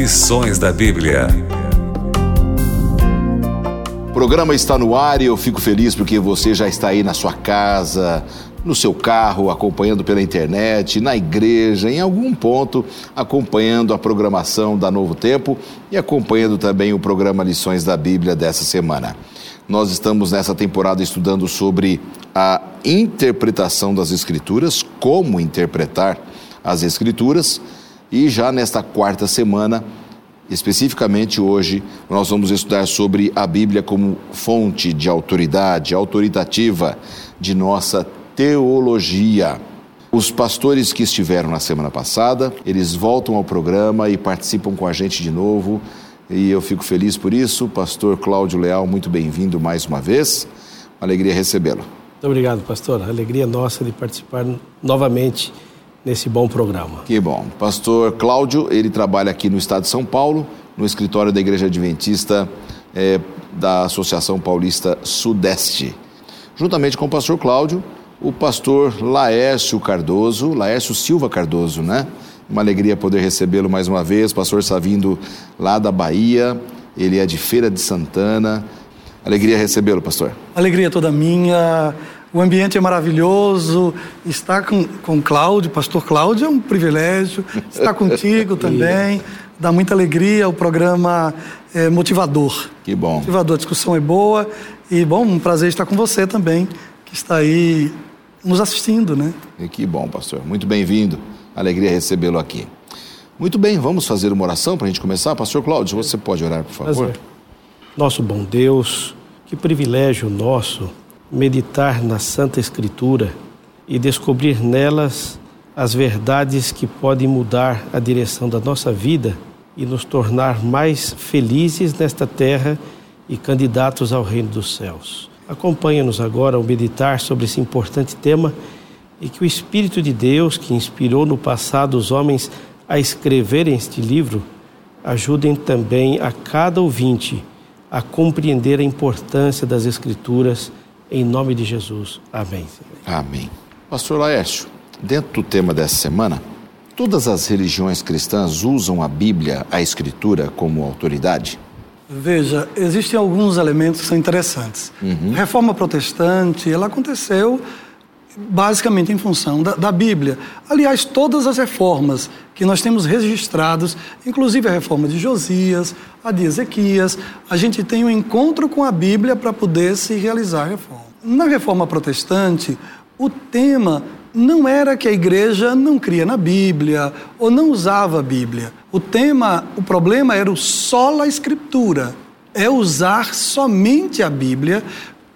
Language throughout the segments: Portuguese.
Lições da Bíblia. O programa está no ar e eu fico feliz porque você já está aí na sua casa, no seu carro, acompanhando pela internet, na igreja, em algum ponto, acompanhando a programação da Novo Tempo e acompanhando também o programa Lições da Bíblia dessa semana. Nós estamos nessa temporada estudando sobre a interpretação das Escrituras, como interpretar as Escrituras, e já nesta quarta semana, especificamente hoje, nós vamos estudar sobre a Bíblia como fonte de autoridade, autoritativa de nossa teologia. Os pastores que estiveram na semana passada, eles voltam ao programa e participam com a gente de novo. E eu fico feliz por isso. Pastor Cláudio Leal, muito bem-vindo mais uma vez. Uma alegria recebê-lo. Muito obrigado, pastor. A alegria nossa de participar novamente nesse bom programa. Que bom. Pastor Cláudio, ele trabalha aqui no estado de São Paulo, no escritório da Igreja Adventista é, da Associação Paulista Sudeste. Juntamente com o pastor Cláudio, o pastor Laércio Cardoso, Laércio Silva Cardoso, né? Uma alegria poder recebê-lo mais uma vez. O pastor está vindo lá da Bahia, ele é de Feira de Santana. Alegria recebê-lo, pastor. Alegria toda minha. O ambiente é maravilhoso. Estar com, com Cláudio, pastor Cláudio, é um privilégio. Estar contigo também. Dá muita alegria. O programa é motivador. Que bom. Motivador. A discussão é boa. E, bom, um prazer estar com você também, que está aí nos assistindo, né? E que bom, pastor. Muito bem-vindo. Alegria recebê-lo aqui. Muito bem, vamos fazer uma oração para a gente começar? Pastor Cláudio, você pode orar, por favor? Prazer. Nosso bom Deus, que privilégio nosso meditar na Santa Escritura e descobrir nelas as verdades que podem mudar a direção da nossa vida e nos tornar mais felizes nesta terra e candidatos ao reino dos céus. Acompanha-nos agora ao meditar sobre esse importante tema e que o Espírito de Deus, que inspirou no passado os homens a escreverem este livro, ajudem também a cada ouvinte a compreender a importância das Escrituras, em nome de Jesus. Amém. Amém. Pastor Laércio, dentro do tema dessa semana, todas as religiões cristãs usam a Bíblia, a Escritura, como autoridade? Veja, existem alguns elementos que são interessantes. Uhum. A reforma protestante, ela aconteceu basicamente em função da, da, Bíblia. Aliás, todas as reformas que nós temos registrados, inclusive a reforma de Josias, a de Ezequias, a gente tem um encontro com a Bíblia para poder se realizar a reforma. Na reforma protestante, o tema não era que a igreja não cria na Bíblia ou não usava a Bíblia. O tema, o problema era o sola escritura, é usar somente a Bíblia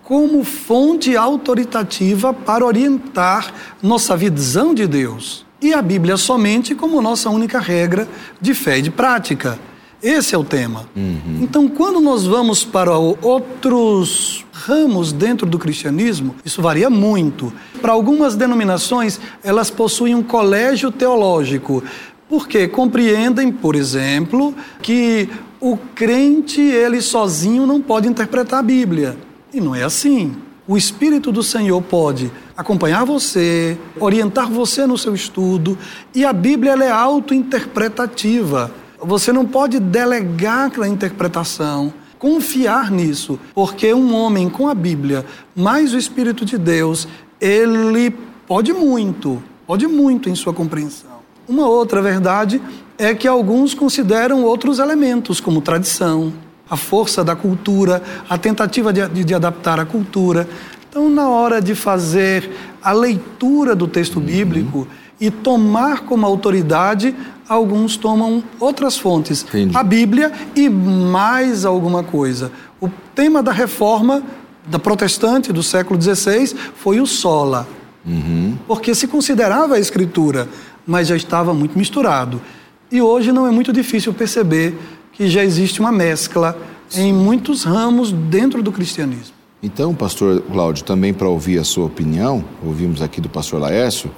como fonte autoritativa para orientar nossa visão de Deus. E a Bíblia somente como nossa única regra de fé e de prática. Esse é o tema. Uhum. Então, quando nós vamos para outros ramos dentro do cristianismo, isso varia muito. Para algumas denominações, elas possuem um colégio teológico, porque compreendem, por exemplo, que o crente ele sozinho não pode interpretar a Bíblia. E não é assim. O Espírito do Senhor pode acompanhar você, orientar você no seu estudo, e a Bíblia ela é auto-interpretativa. Você não pode delegar a interpretação, confiar nisso, porque um homem com a Bíblia, mais o Espírito de Deus, ele pode muito, pode muito em sua compreensão. Uma outra verdade é que alguns consideram outros elementos, como tradição, a força da cultura, a tentativa de, de, de adaptar a cultura. Então, na hora de fazer a leitura do texto uhum. bíblico e tomar como autoridade, alguns tomam outras fontes. Entendi. A Bíblia e mais alguma coisa. O tema da reforma da protestante do século XVI foi o sola. Uhum. Porque se considerava a escritura, mas já estava muito misturado. E hoje não é muito difícil perceber que já existe uma mescla em muitos ramos dentro do cristianismo. Então, pastor Cláudio, também para ouvir a sua opinião, ouvimos aqui do pastor Laércio,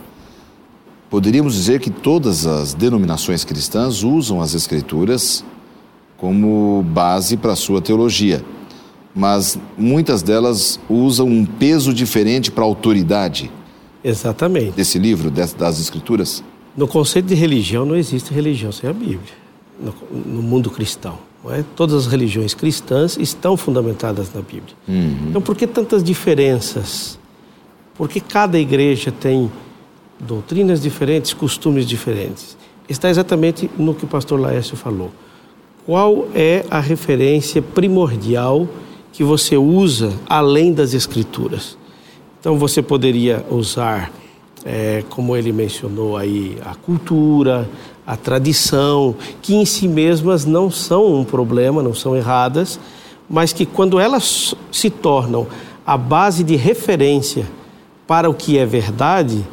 poderíamos dizer que todas as denominações cristãs usam as escrituras como base para a sua teologia, mas muitas delas usam um peso diferente para a autoridade. Exatamente. Desse livro, das escrituras? No conceito de religião não existe religião sem a Bíblia. No, no mundo cristão. É? Todas as religiões cristãs estão fundamentadas na Bíblia. Uhum. Então, por que tantas diferenças? Porque cada igreja tem doutrinas diferentes, costumes diferentes. Está exatamente no que o pastor Laércio falou. Qual é a referência primordial que você usa além das Escrituras? Então, você poderia usar, é, como ele mencionou aí, a cultura, a tradição, que em si mesmas não são um problema, não são erradas, mas que quando elas se tornam a base de referência para o que é verdade,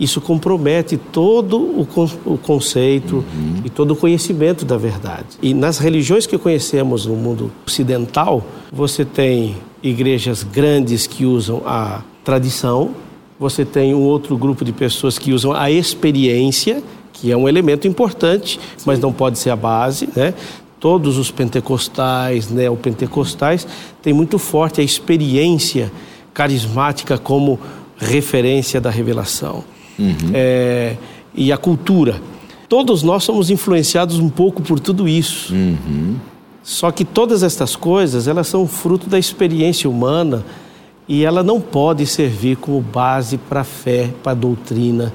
isso compromete todo o, o conceito uhum. e todo o conhecimento da verdade. E nas religiões que conhecemos no mundo ocidental, você tem igrejas grandes que usam a tradição, você tem um outro grupo de pessoas que usam a experiência, que é um elemento importante, mas não pode ser a base, né? Todos os pentecostais, neopentecostais, têm muito forte a experiência carismática como referência da revelação. Uhum. É, e a cultura. Todos nós somos influenciados um pouco por tudo isso. Uhum. Só que todas estas coisas, elas são fruto da experiência humana e ela não pode servir como base para a fé, para a doutrina,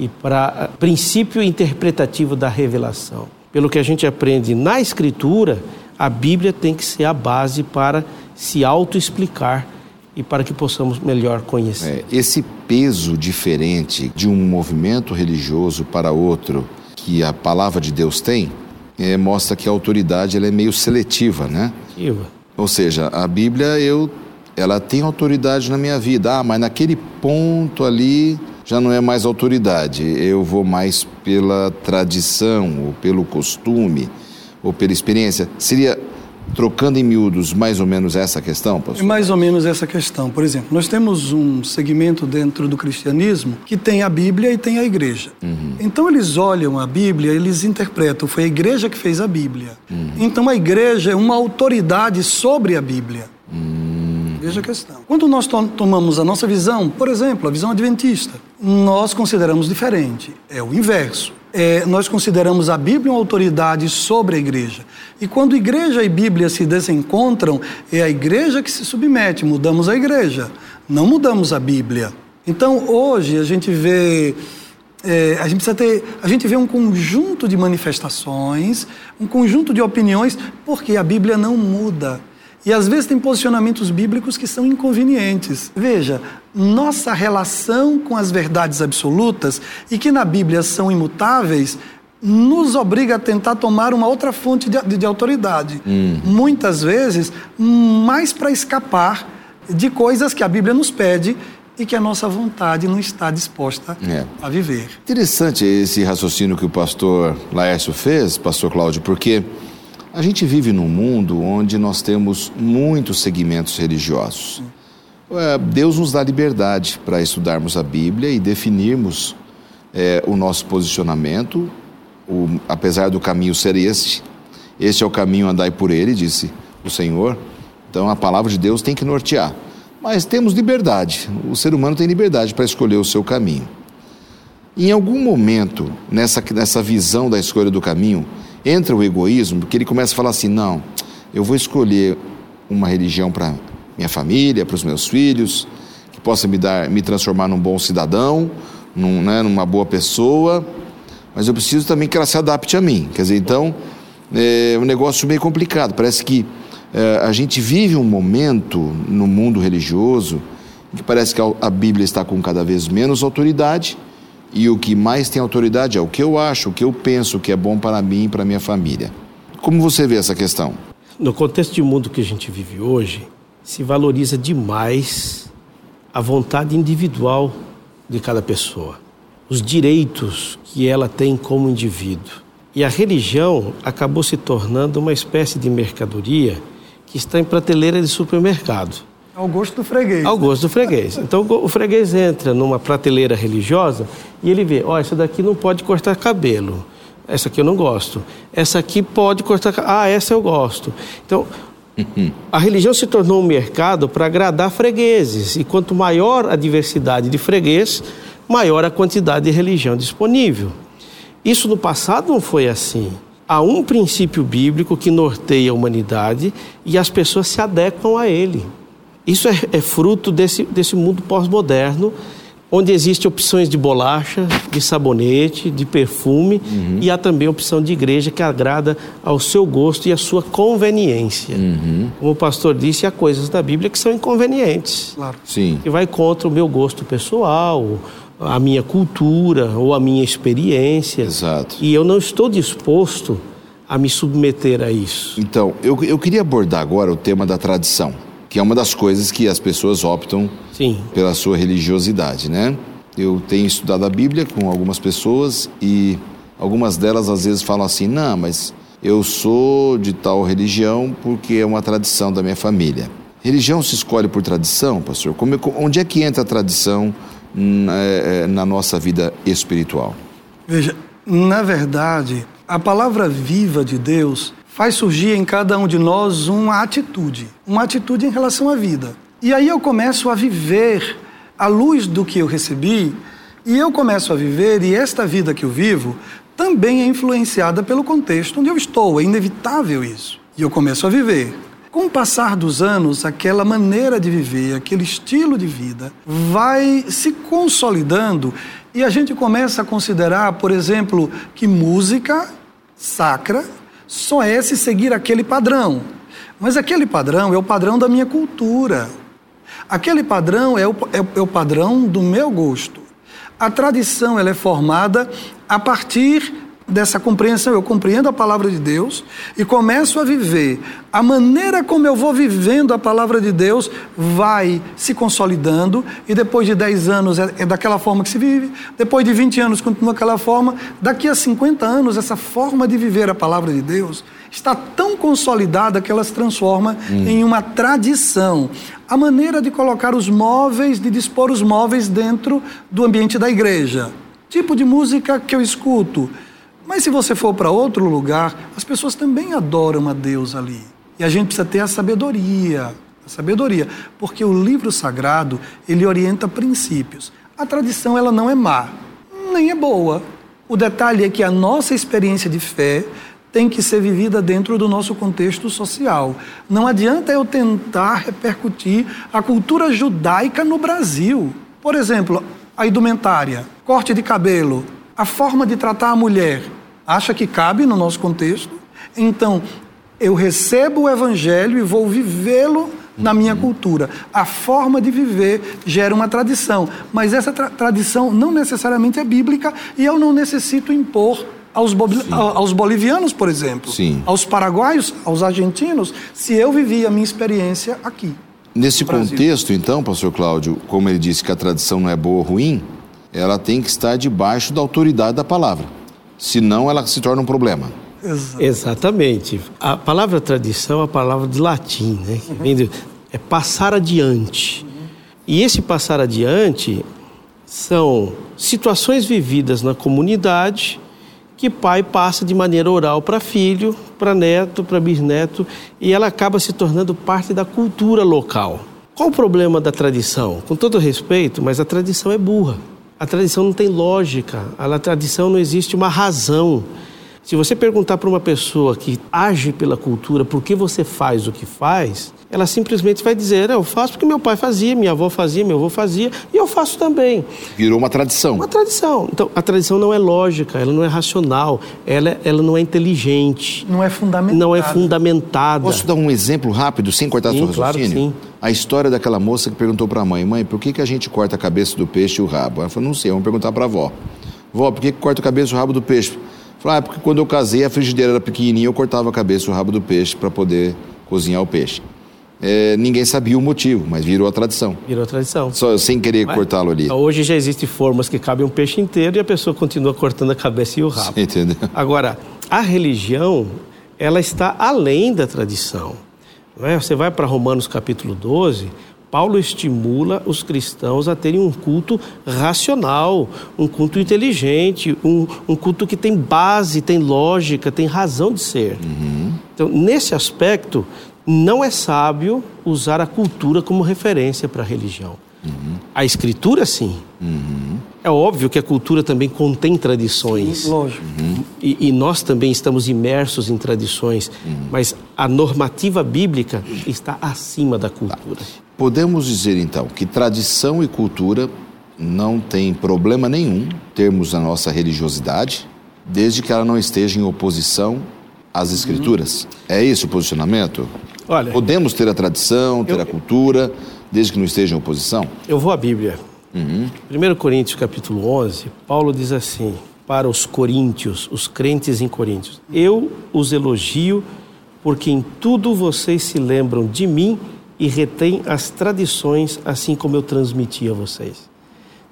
e para princípio interpretativo da revelação. Pelo que a gente aprende na Escritura, a Bíblia tem que ser a base para se autoexplicar e para que possamos melhor conhecer. É, esse peso diferente de um movimento religioso para outro que a palavra de Deus tem, é, mostra que a autoridade ela é meio seletiva, né? Seletiva. Ou seja, a Bíblia eu ela tem autoridade na minha vida. Ah, mas naquele ponto ali já não é mais autoridade, eu vou mais pela tradição, ou pelo costume, ou pela experiência. Seria trocando em miúdos mais ou menos essa questão, pastor? É mais ou menos essa questão. Por exemplo, nós temos um segmento dentro do cristianismo que tem a Bíblia e tem a igreja. Uhum. Então eles olham a Bíblia, eles interpretam, foi a igreja que fez a Bíblia. Uhum. Então a igreja é uma autoridade sobre a Bíblia. Uhum. Veja a questão. Quando nós tomamos a nossa visão, por exemplo, a visão adventista, nós consideramos diferente. É o inverso. É, nós consideramos a Bíblia uma autoridade sobre a igreja. E quando igreja e Bíblia se desencontram, é a igreja que se submete, mudamos a igreja, não mudamos a Bíblia. Então hoje a gente vê. É, a, gente precisa ter, a gente vê um conjunto de manifestações, um conjunto de opiniões, porque a Bíblia não muda. E às vezes tem posicionamentos bíblicos que são inconvenientes. Veja, nossa relação com as verdades absolutas e que na Bíblia são imutáveis nos obriga a tentar tomar uma outra fonte de, de, de autoridade. Uhum. Muitas vezes, mais para escapar de coisas que a Bíblia nos pede e que a nossa vontade não está disposta é. a viver. Interessante esse raciocínio que o pastor Laércio fez, pastor Cláudio, porque a gente vive num mundo onde nós temos muitos segmentos religiosos. É, Deus nos dá liberdade para estudarmos a Bíblia e definirmos é, o nosso posicionamento, o, apesar do caminho ser este. Este é o caminho, andai por ele, disse o Senhor. Então a palavra de Deus tem que nortear. Mas temos liberdade, o ser humano tem liberdade para escolher o seu caminho. Em algum momento, nessa, nessa visão da escolha do caminho, entra o egoísmo, porque ele começa a falar assim: não, eu vou escolher uma religião para minha família, para os meus filhos, que possa me dar, me transformar num bom cidadão, num, né, numa boa pessoa, mas eu preciso também que ela se adapte a mim. Quer dizer, então é um negócio meio complicado. Parece que é, a gente vive um momento no mundo religioso que parece que a Bíblia está com cada vez menos autoridade e o que mais tem autoridade é o que eu acho, o que eu penso que é bom para mim e para minha família. Como você vê essa questão? No contexto de mundo que a gente vive hoje, se valoriza demais a vontade individual de cada pessoa, os direitos que ela tem como indivíduo. E a religião acabou se tornando uma espécie de mercadoria que está em prateleira de supermercado. Ao gosto do freguês. Ao gosto do freguês. Então o freguês entra numa prateleira religiosa e ele vê: ó, oh, essa daqui não pode cortar cabelo. Essa aqui eu não gosto. Essa aqui pode cortar. Ah, essa eu gosto. Então, a religião se tornou um mercado para agradar fregueses. E quanto maior a diversidade de freguês, maior a quantidade de religião disponível. Isso no passado não foi assim. Há um princípio bíblico que norteia a humanidade e as pessoas se adequam a ele. Isso é, é fruto desse, desse mundo pós-moderno onde existem opções de bolacha, de sabonete, de perfume uhum. e há também a opção de igreja que agrada ao seu gosto e à sua conveniência. Uhum. Como o pastor disse, há coisas da Bíblia que são inconvenientes. Claro. Sim. Que vai contra o meu gosto pessoal, a minha cultura ou a minha experiência. Exato. E eu não estou disposto a me submeter a isso. Então, eu, eu queria abordar agora o tema da tradição que é uma das coisas que as pessoas optam Sim. pela sua religiosidade, né? Eu tenho estudado a Bíblia com algumas pessoas e algumas delas às vezes falam assim: "Não, mas eu sou de tal religião porque é uma tradição da minha família". Religião se escolhe por tradição, pastor? Como, onde é que entra a tradição na, é, é, na nossa vida espiritual? Veja, na verdade, a palavra viva de Deus faz surgir em cada um de nós uma atitude, uma atitude em relação à vida. E aí eu começo a viver à luz do que eu recebi, e eu começo a viver, e esta vida que eu vivo também é influenciada pelo contexto onde eu estou, é inevitável isso. E eu começo a viver. Com o passar dos anos, aquela maneira de viver, aquele estilo de vida vai se consolidando e a gente começa a considerar, por exemplo, que música sacra só é se seguir aquele padrão. Mas aquele padrão é o padrão da minha cultura. Aquele padrão é o, é, é o padrão do meu gosto. A tradição ela é formada a partir dessa compreensão, eu compreendo a palavra de Deus e começo a viver. A maneira como eu vou vivendo a palavra de Deus vai se consolidando e depois de 10 anos é, é daquela forma que se vive, depois de 20 anos continua aquela forma, daqui a 50 anos essa forma de viver a palavra de Deus está tão consolidada que ela se transforma hum. em uma tradição. A maneira de colocar os móveis, de dispor os móveis dentro do ambiente da igreja. Tipo de música que eu escuto mas se você for para outro lugar, as pessoas também adoram a Deus ali. E a gente precisa ter a sabedoria, a sabedoria, porque o livro sagrado, ele orienta princípios. A tradição ela não é má, nem é boa. O detalhe é que a nossa experiência de fé tem que ser vivida dentro do nosso contexto social. Não adianta eu tentar repercutir a cultura judaica no Brasil. Por exemplo, a indumentária, corte de cabelo, a forma de tratar a mulher acha que cabe no nosso contexto. Então, eu recebo o evangelho e vou vivê-lo na minha cultura. A forma de viver gera uma tradição, mas essa tra tradição não necessariamente é bíblica e eu não necessito impor aos, aos bolivianos, por exemplo, Sim. aos paraguaios, aos argentinos, se eu vivi a minha experiência aqui. Nesse contexto, então, pastor Cláudio, como ele disse que a tradição não é boa ou ruim, ela tem que estar debaixo da autoridade da palavra senão ela se torna um problema. Exatamente. A palavra tradição é a palavra de latim, né? Que vem de, é passar adiante. E esse passar adiante são situações vividas na comunidade que pai passa de maneira oral para filho, para neto, para bisneto, e ela acaba se tornando parte da cultura local. Qual o problema da tradição? Com todo respeito, mas a tradição é burra. A tradição não tem lógica, a tradição não existe uma razão. Se você perguntar para uma pessoa que age pela cultura por que você faz o que faz, ela simplesmente vai dizer: Eu faço porque meu pai fazia, minha avó fazia, meu avô fazia e eu faço também. Virou uma tradição. Uma tradição. Então, a tradição não é lógica, ela não é racional, ela, ela não é inteligente. Não é fundamentada. Não é fundamentada. Posso dar um exemplo rápido, sem cortar sim, seu raciocínio? Claro sim a história daquela moça que perguntou para a mãe: Mãe, por que, que a gente corta a cabeça do peixe e o rabo? Ela falou: Não sei, vamos perguntar para a avó. Vó, por que, que corta a cabeça e o rabo do peixe? Falou: Ah, porque quando eu casei a frigideira era pequenininha, eu cortava a cabeça e o rabo do peixe para poder cozinhar o peixe. É, ninguém sabia o motivo, mas virou a tradição. Virou a tradição. Só sem querer cortá-lo ali. Hoje já existem formas que cabem um peixe inteiro e a pessoa continua cortando a cabeça e o rabo. Entendeu? Agora, a religião, ela está além da tradição. É? Você vai para Romanos capítulo 12, Paulo estimula os cristãos a terem um culto racional, um culto inteligente, um, um culto que tem base, tem lógica, tem razão de ser. Uhum. Então, nesse aspecto, não é sábio usar a cultura como referência para a religião. Uhum. A escritura, sim. Uhum. É óbvio que a cultura também contém tradições. Sim, lógico. Uhum. E, e, nós também estamos imersos em tradições, mas a normativa bíblica está acima da cultura. Tá. Podemos dizer então que tradição e cultura não tem problema nenhum termos a nossa religiosidade, desde que ela não esteja em oposição às escrituras. Uhum. É esse o posicionamento? Olha, podemos ter a tradição, ter eu, a cultura, desde que não esteja em oposição? Eu vou à Bíblia. Uhum. 1 Coríntios capítulo 11, Paulo diz assim, para os coríntios, os crentes em Coríntios, eu os elogio porque em tudo vocês se lembram de mim e retêm as tradições assim como eu transmiti a vocês.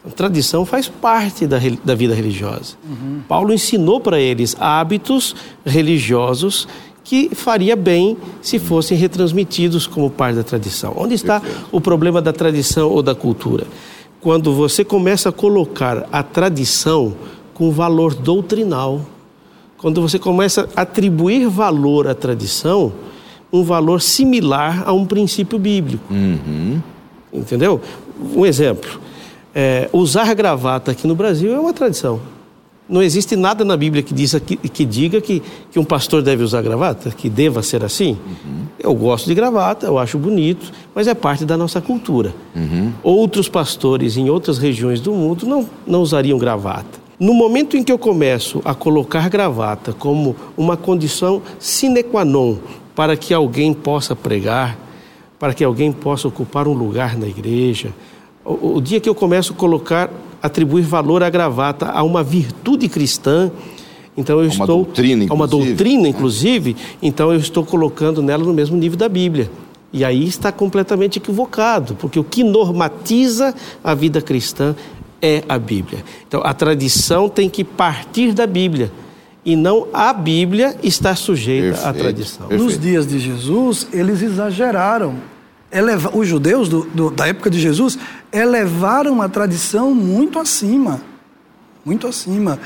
Então, tradição faz parte da, da vida religiosa. Uhum. Paulo ensinou para eles hábitos religiosos que faria bem se fossem retransmitidos como parte da tradição. Onde está o problema da tradição ou da cultura? quando você começa a colocar a tradição com valor doutrinal, quando você começa a atribuir valor à tradição, um valor similar a um princípio bíblico. Uhum. Entendeu? Um exemplo: é, usar gravata aqui no Brasil é uma tradição. Não existe nada na Bíblia que, diz, que, que diga que, que um pastor deve usar gravata, que deva ser assim. Uhum. Eu gosto de gravata, eu acho bonito, mas é parte da nossa cultura. Uhum. Outros pastores em outras regiões do mundo não, não usariam gravata. No momento em que eu começo a colocar gravata como uma condição sine qua non para que alguém possa pregar, para que alguém possa ocupar um lugar na igreja, o, o dia que eu começo a colocar atribuir valor à gravata a uma virtude cristã. Então eu uma estou doutrina, a uma doutrina, inclusive. Então eu estou colocando nela no mesmo nível da Bíblia. E aí está completamente equivocado, porque o que normatiza a vida cristã é a Bíblia. Então a tradição tem que partir da Bíblia e não a Bíblia está sujeita perfeito, à tradição. Perfeito. Nos dias de Jesus, eles exageraram eleva, os judeus do, do, da época de Jesus elevaram a tradição muito acima. Muito acima.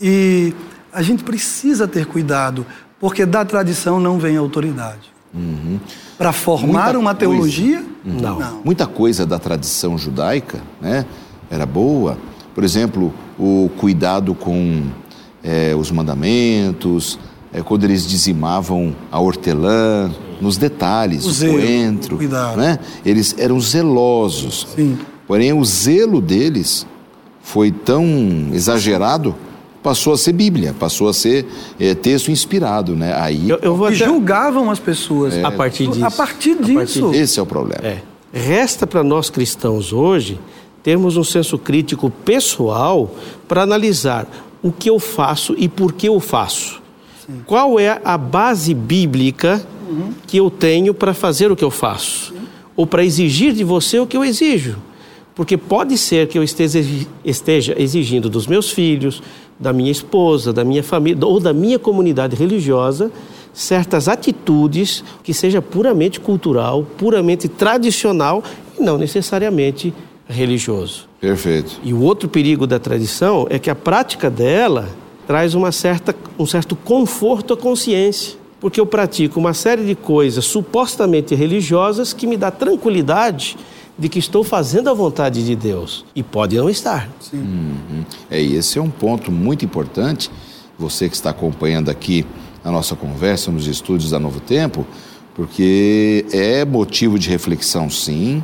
E a gente precisa ter cuidado, porque da tradição não vem autoridade. Uhum. Para formar Muita uma teologia, coisa, não. não. Muita coisa da tradição judaica né, era boa. Por exemplo, o cuidado com é, os mandamentos, é, quando eles dizimavam a hortelã, nos detalhes, o, zelo, coentro, cuidado. Né? Eles eram zelosos. Sim. Porém, o zelo deles foi tão exagerado, passou a ser Bíblia, passou a ser é, texto inspirado, né? Aí eu, eu até... julgavam as pessoas é, a partir disso. A partir disso. A partir... Esse é o problema. É. Resta para nós cristãos hoje termos um senso crítico pessoal para analisar o que eu faço e por que eu faço. Sim. Qual é a base bíblica uhum. que eu tenho para fazer o que eu faço? Ou para exigir de você o que eu exijo? Porque pode ser que eu esteja, esteja exigindo dos meus filhos, da minha esposa, da minha família ou da minha comunidade religiosa certas atitudes que seja puramente cultural, puramente tradicional e não necessariamente religioso. Perfeito. E o outro perigo da tradição é que a prática dela traz uma certa, um certo conforto à consciência, porque eu pratico uma série de coisas supostamente religiosas que me dá tranquilidade de que estou fazendo a vontade de Deus e pode não estar. Sim. Uhum. É, esse é um ponto muito importante. Você que está acompanhando aqui a nossa conversa nos estúdios da Novo Tempo, porque é motivo de reflexão, sim.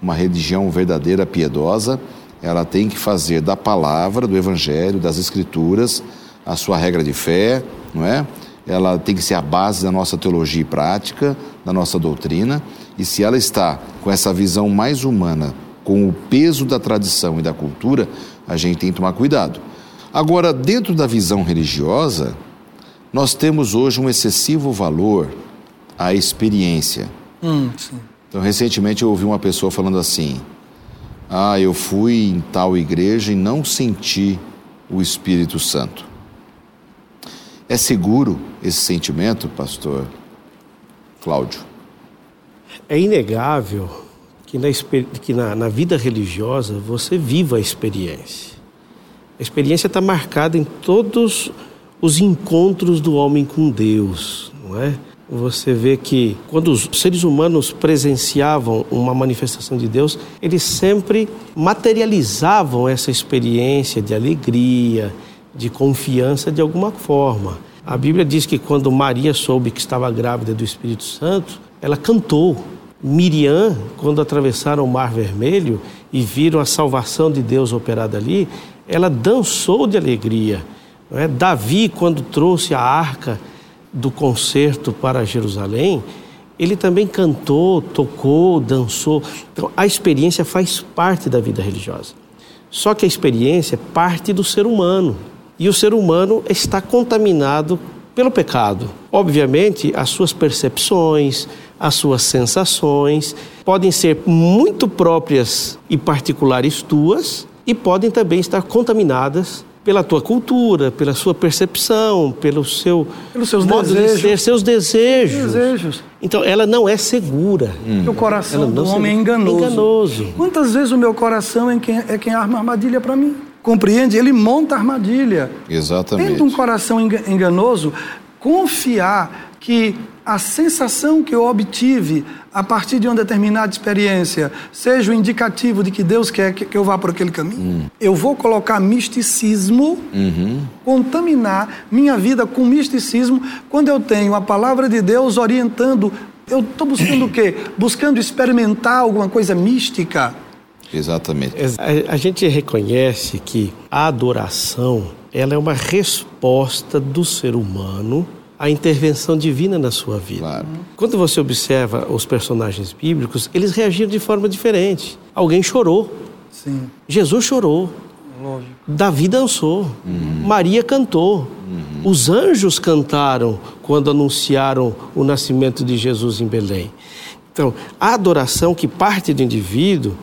Uma religião verdadeira, piedosa, ela tem que fazer da palavra, do evangelho, das escrituras, a sua regra de fé, não é? Ela tem que ser a base da nossa teologia e prática, da nossa doutrina, e se ela está com essa visão mais humana, com o peso da tradição e da cultura, a gente tem que tomar cuidado. Agora, dentro da visão religiosa, nós temos hoje um excessivo valor à experiência. Hum, então, recentemente eu ouvi uma pessoa falando assim: Ah, eu fui em tal igreja e não senti o Espírito Santo. É seguro esse sentimento, pastor Cláudio? É inegável que, na, que na, na vida religiosa você viva a experiência. A experiência está marcada em todos os encontros do homem com Deus, não é? Você vê que quando os seres humanos presenciavam uma manifestação de Deus, eles sempre materializavam essa experiência de alegria, de confiança de alguma forma. A Bíblia diz que quando Maria soube que estava grávida do Espírito Santo, ela cantou. Miriam, quando atravessaram o Mar Vermelho e viram a salvação de Deus operada ali, ela dançou de alegria. É? Davi, quando trouxe a arca do concerto para Jerusalém, ele também cantou, tocou, dançou. Então, a experiência faz parte da vida religiosa. Só que a experiência parte do ser humano. E o ser humano está contaminado pelo pecado. Obviamente, as suas percepções, as suas sensações podem ser muito próprias e particulares tuas e podem também estar contaminadas pela tua cultura, pela sua percepção, pelo seu pelos seus modo desejos. de ser, seus desejos. desejos. Então ela não é segura. Hum. O coração do homem é enganoso. enganoso. Quantas vezes o meu coração é quem, é quem arma armadilha para mim? Compreende? Ele monta armadilha. Exatamente. Tendo um coração enga- enganoso, confiar que a sensação que eu obtive a partir de uma determinada experiência seja o indicativo de que Deus quer que eu vá por aquele caminho. Eu vou colocar misticismo, contaminar minha vida com misticismo quando eu tenho a palavra de Deus orientando. Eu estou buscando o quê? Buscando experimentar alguma coisa mística. Exatamente. A, a gente reconhece que a adoração ela é uma resposta do ser humano à intervenção divina na sua vida. Claro. Quando você observa os personagens bíblicos, eles reagiram de forma diferente. Alguém chorou. Sim, Jesus chorou. lógico. Davi dançou. Maria cantou. Os anjos cantaram quando anunciaram o nascimento de Jesus em Belém. Então, a adoração que parte do indivíduo,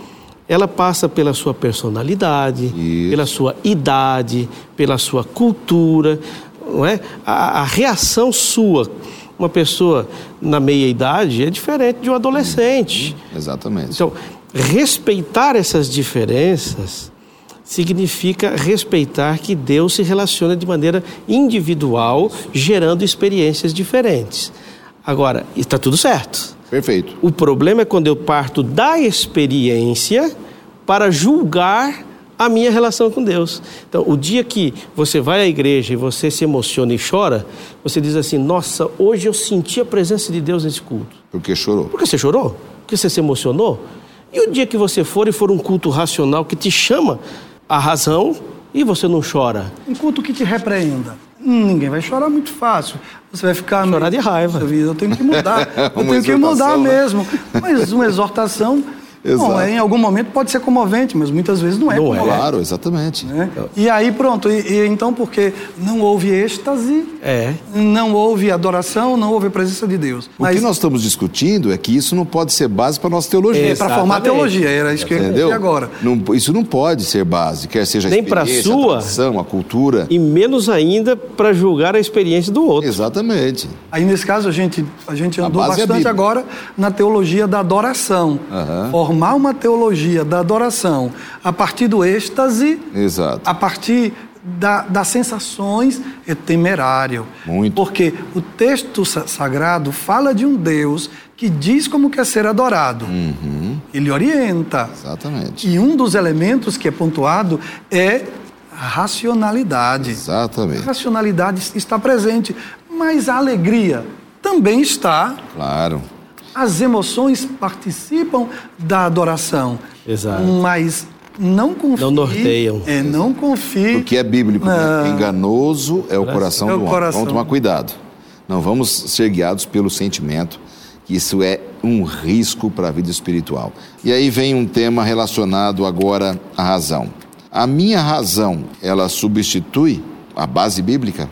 ela passa pela sua personalidade, Isso. pela sua idade, pela sua cultura, não é? A, a reação sua, uma pessoa na meia idade é diferente de um adolescente. Exatamente. Então, respeitar essas diferenças significa respeitar que Deus se relaciona de maneira individual, gerando experiências diferentes. Agora, está tudo certo. Perfeito. O problema é quando eu parto da experiência para julgar a minha relação com Deus. Então, o dia que você vai à igreja e você se emociona e chora, você diz assim: Nossa, hoje eu senti a presença de Deus nesse culto. Porque chorou. Porque você chorou? Porque você se emocionou? E o dia que você for e for um culto racional que te chama a razão e você não chora? Um culto que te repreenda. Hum, Ninguém vai chorar muito fácil. Você vai ficar. Chorar de raiva. Vida, Eu tenho que mudar. Eu tenho que mudar né? mesmo. Mas uma exortação. Bom, Exato. é, em algum momento pode ser comovente, mas muitas vezes não é. Não é. comovente, Claro, exatamente. né? E aí, pronto. E, e então, porque não houve êxtase, É. não houve adoração, não houve a presença de Deus. O que nós estamos discutindo é que isso não pode ser base para a nossa teologia. é para formar teologia, era isso que eu agora. Não- isso não pode ser base, quer seja a Nem experiência, sua. a tradição, a cultura. E menos ainda para julgar a experiência do outro. Exatamente. Aí, nesse caso, a gente, a gente A andou base é a bastante agora na teologia da adoração. Aham. Formar uma teologia da adoração a partir do êxtase, Exato. a partir da- das sensações, é temerário. Muito. Porque o texto sa- sagrado fala de um Deus que diz como quer ser adorado. Uhum. Ele orienta. Exatamente. E um dos elementos que é pontuado é a racionalidade. A Exatamente. racionalidade está presente, mas a alegria também está. Claro. As emoções participam da adoração. Exato. Mas não confie. Não norteiam. É, não confie. Porque é bíblico, né? Não. Enganoso é o coração É o do homem. coração. Vamos tomar cuidado. Não vamos ser guiados pelo sentimento, que isso é um risco para a vida espiritual. E aí vem um tema relacionado agora à razão. A minha razão, ela substitui a base bíblica?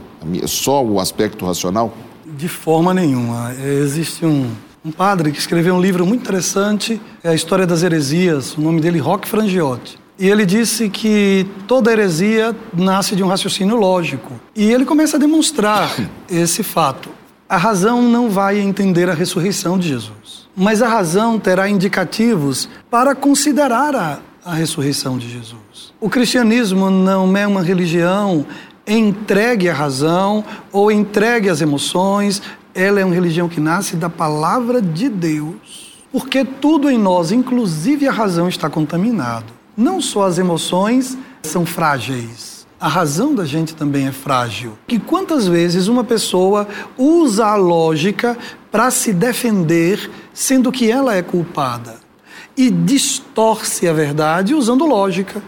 Só o aspecto racional? De forma nenhuma. É, Existe um, um padre que escreveu um livro muito interessante, é a História das Heresias, o nome dele Roque Frangiotti. E ele disse que toda heresia nasce de um raciocínio lógico. E ele começa a demonstrar esse fato. A razão não vai entender a ressurreição de Jesus, mas a razão terá indicativos para considerar a, a ressurreição de Jesus. O cristianismo não é uma religião entregue à razão ou entregue às emoções, ela é uma religião que nasce da palavra de Deus. Porque tudo em nós, inclusive a razão, está contaminado. Não só as emoções são frágeis, a razão da gente também é frágil. Que quantas vezes uma pessoa usa a lógica para se defender, sendo que ela é culpada, e distorce a verdade usando lógica.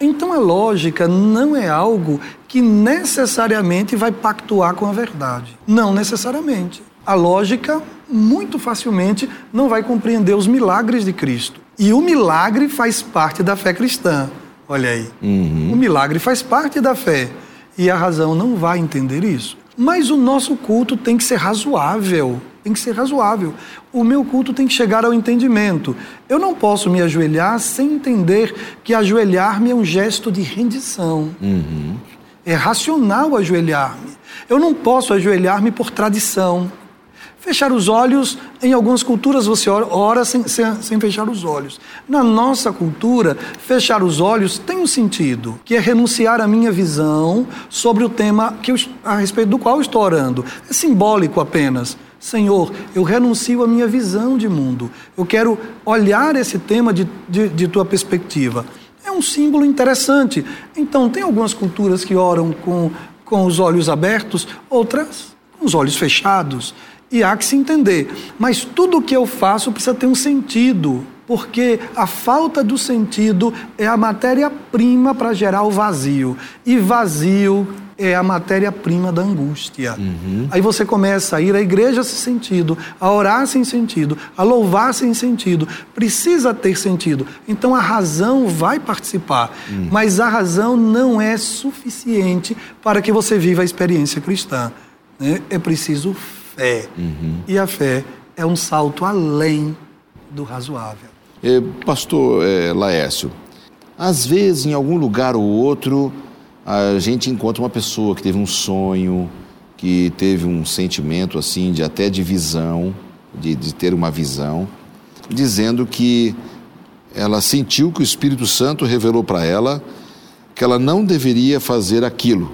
Então a lógica não é algo que necessariamente vai pactuar com a verdade. Não necessariamente. A lógica muito facilmente não vai compreender os milagres de Cristo. E o milagre faz parte da fé cristã. Olha aí. Uhum. O milagre faz parte da fé. E a razão não vai entender isso. Mas o nosso culto tem que ser razoável. Tem que ser razoável. O meu culto tem que chegar ao entendimento. Eu não posso me ajoelhar sem entender que ajoelhar-me é um gesto de rendição. Uhum. É racional ajoelhar-me. Eu não posso ajoelhar-me por tradição. Fechar os olhos, em algumas culturas você ora sem, sem, sem, fechar os olhos. Na nossa cultura, fechar os olhos tem um sentido, que é renunciar à minha visão sobre o tema que eu, a respeito do qual eu estou orando. É simbólico apenas. Senhor, eu renuncio à minha visão de mundo. Eu quero olhar esse tema de, de, de tua perspectiva. É um símbolo interessante. Então, tem algumas culturas que oram com, com os olhos abertos, outras com os olhos fechados e há que se entender. Mas tudo o que eu faço precisa ter um sentido, porque a falta do sentido é a matéria-prima para gerar o vazio. E vazio é a matéria-prima da angústia. Uhum. Aí você começa a ir à igreja sem sentido, a orar sem sentido, a louvar sem sentido. Precisa ter sentido. Então a razão vai participar, uhum. mas a razão não é suficiente para que você viva a experiência cristã. Né? É preciso fé. Uhum. E a fé é um salto além do razoável. É, pastor é, Laércio, às vezes em algum lugar ou outro a gente encontra uma pessoa que teve um sonho, que teve um sentimento assim de até de visão, de, de ter uma visão, dizendo que ela sentiu que o Espírito Santo revelou para ela que ela não deveria fazer aquilo.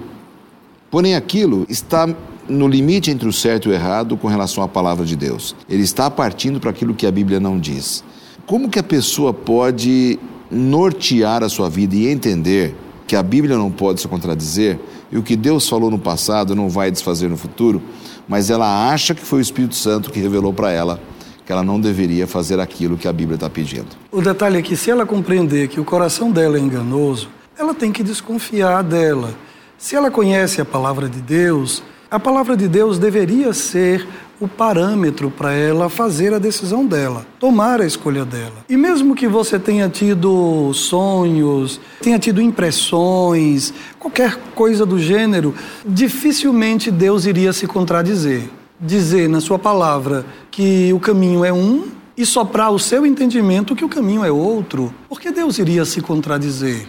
Porém, aquilo está no limite entre o certo e o errado com relação à palavra de Deus. Ele está partindo para aquilo que a Bíblia não diz. Como que a pessoa pode nortear a sua vida e entender que a Bíblia não pode se contradizer e o que Deus falou no passado não vai desfazer no futuro, mas ela acha que foi o Espírito Santo que revelou para ela que ela não deveria fazer aquilo que a Bíblia está pedindo. O detalhe é que se ela compreender que o coração dela é enganoso, ela tem que desconfiar dela. Se ela conhece a palavra de Deus, a palavra de Deus deveria ser o parâmetro para ela fazer a decisão dela, tomar a escolha dela. E mesmo que você tenha tido sonhos, tenha tido impressões, qualquer coisa do gênero, dificilmente Deus iria se contradizer. Dizer na sua palavra que o caminho é um e soprar o seu entendimento que o caminho é outro. Porque Deus iria se contradizer?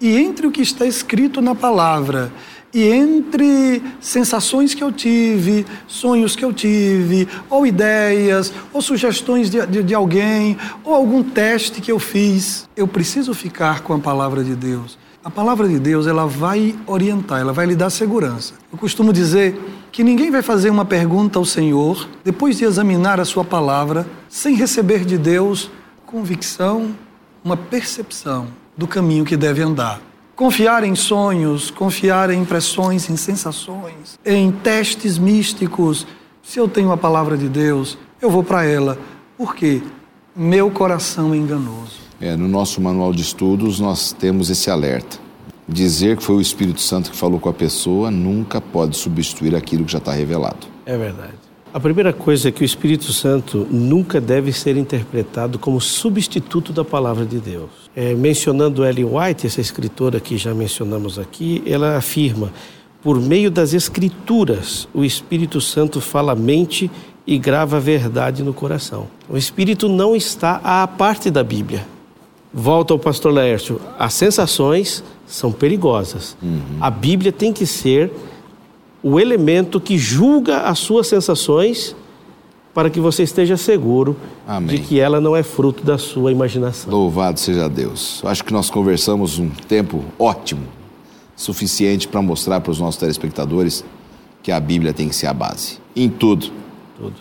E entre o que está escrito na palavra e entre sensações que eu tive, sonhos que eu tive, ou ideias, ou sugestões de, de, de, alguém, ou algum teste que eu fiz, eu preciso ficar com a palavra de Deus. A palavra de Deus, ela vai orientar, ela vai lhe dar segurança. Eu costumo dizer que ninguém vai fazer uma pergunta ao Senhor, depois de examinar a sua palavra, sem receber de Deus convicção, uma percepção do caminho que deve andar. Confiar em sonhos, confiar em impressões, em sensações, em testes místicos. Se eu tenho a palavra de Deus, eu vou para ela. Por quê? Meu coração é enganoso. É, no nosso manual de estudos, nós temos esse alerta. Dizer que foi o Espírito Santo que falou com a pessoa nunca pode substituir aquilo que já está revelado. É verdade. A primeira coisa é que o Espírito Santo nunca deve ser interpretado como substituto da palavra de Deus. É, mencionando Ellen White, essa escritora que já mencionamos aqui, ela afirma: por meio das Escrituras, o Espírito Santo fala a mente e grava a verdade no coração. O Espírito não está à parte da Bíblia. Volta ao pastor Laércio: as sensações são perigosas. Uhum. A Bíblia tem que ser o elemento que julga as suas sensações para que você esteja seguro Amém. de que ela não é fruto da sua imaginação. Louvado seja Deus. Acho que nós conversamos um tempo ótimo, suficiente para mostrar para os nossos telespectadores que a Bíblia tem que ser a base. Em tudo. Tudo.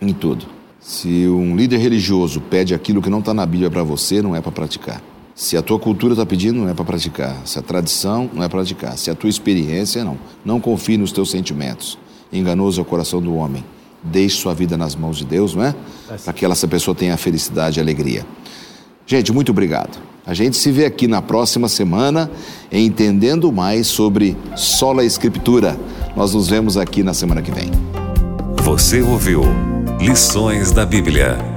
Em tudo. Se um líder religioso pede aquilo que não está na Bíblia para você, não é para praticar. Se a tua cultura está pedindo, não é para praticar. Se a tradição, não é para praticar. Se a tua experiência, não. Não confie nos teus sentimentos. Enganoso é o coração do homem. Deixe sua vida nas mãos de Deus, não é? Para que essa pessoa tenha felicidade e alegria. Gente, muito obrigado. A gente se vê aqui na próxima semana entendendo mais sobre sola escritura. Nós nos vemos aqui na semana que vem. Você ouviu Lições da Bíblia